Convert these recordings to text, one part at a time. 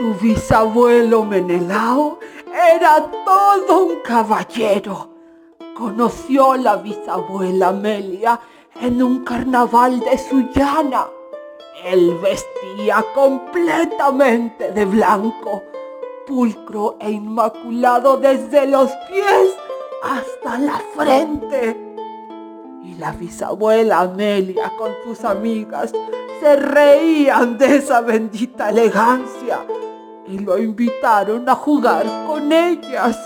Tu bisabuelo Menelao era todo un caballero. Conoció a la bisabuela Amelia en un carnaval de Sullana. Él vestía completamente de blanco, pulcro e inmaculado desde los pies hasta la frente. Y la bisabuela Amelia con sus amigas se reían de esa bendita elegancia y lo invitaron a jugar con ellas.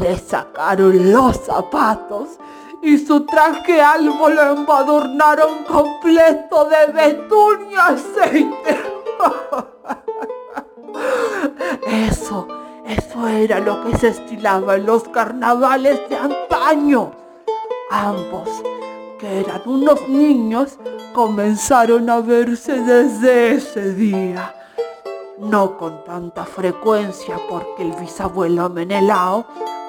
Le sacaron los zapatos y su traje albo lo embadurnaron completo de betún y aceite. Eso, eso era lo que se estilaba en los carnavales de antaño. Ambos, que eran unos niños, comenzaron a verse desde ese día. No con tanta frecuencia porque el bisabuelo Menelao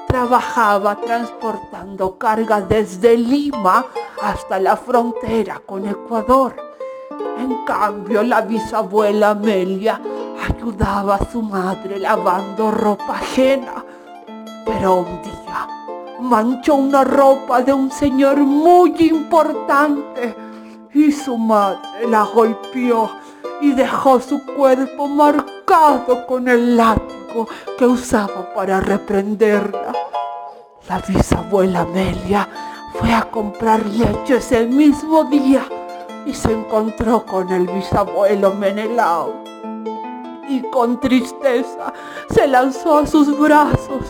trabajaba transportando cargas desde Lima hasta la frontera con Ecuador. En cambio, la bisabuela Amelia ayudaba a su madre lavando ropa ajena. Pero un día manchó una ropa de un señor muy importante y su madre la golpeó y dejó su cuerpo marcado con el látigo que usaba para reprenderla. La bisabuela Amelia fue a comprar leche ese mismo día y se encontró con el bisabuelo Menelao. Y con tristeza se lanzó a sus brazos,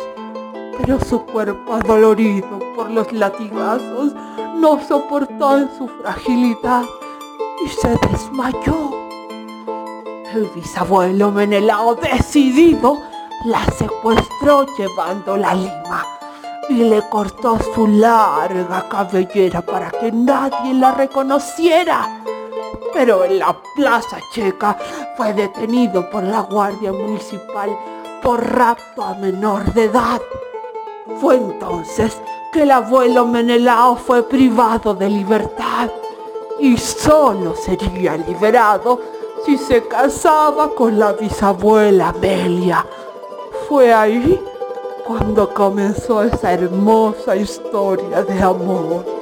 pero su cuerpo adolorido por los latigazos no soportó en su fragilidad y se desmayó. El bisabuelo Menelao, decidido, la secuestró llevándola a Lima y le cortó su larga cabellera para que nadie la reconociera. Pero en la plaza checa fue detenido por la Guardia Municipal por rapto a menor de edad. Fue entonces que el abuelo Menelao fue privado de libertad y solo sería liberado si se casaba con la bisabuela Amelia. Fue ahí cuando comenzó esa hermosa historia de amor.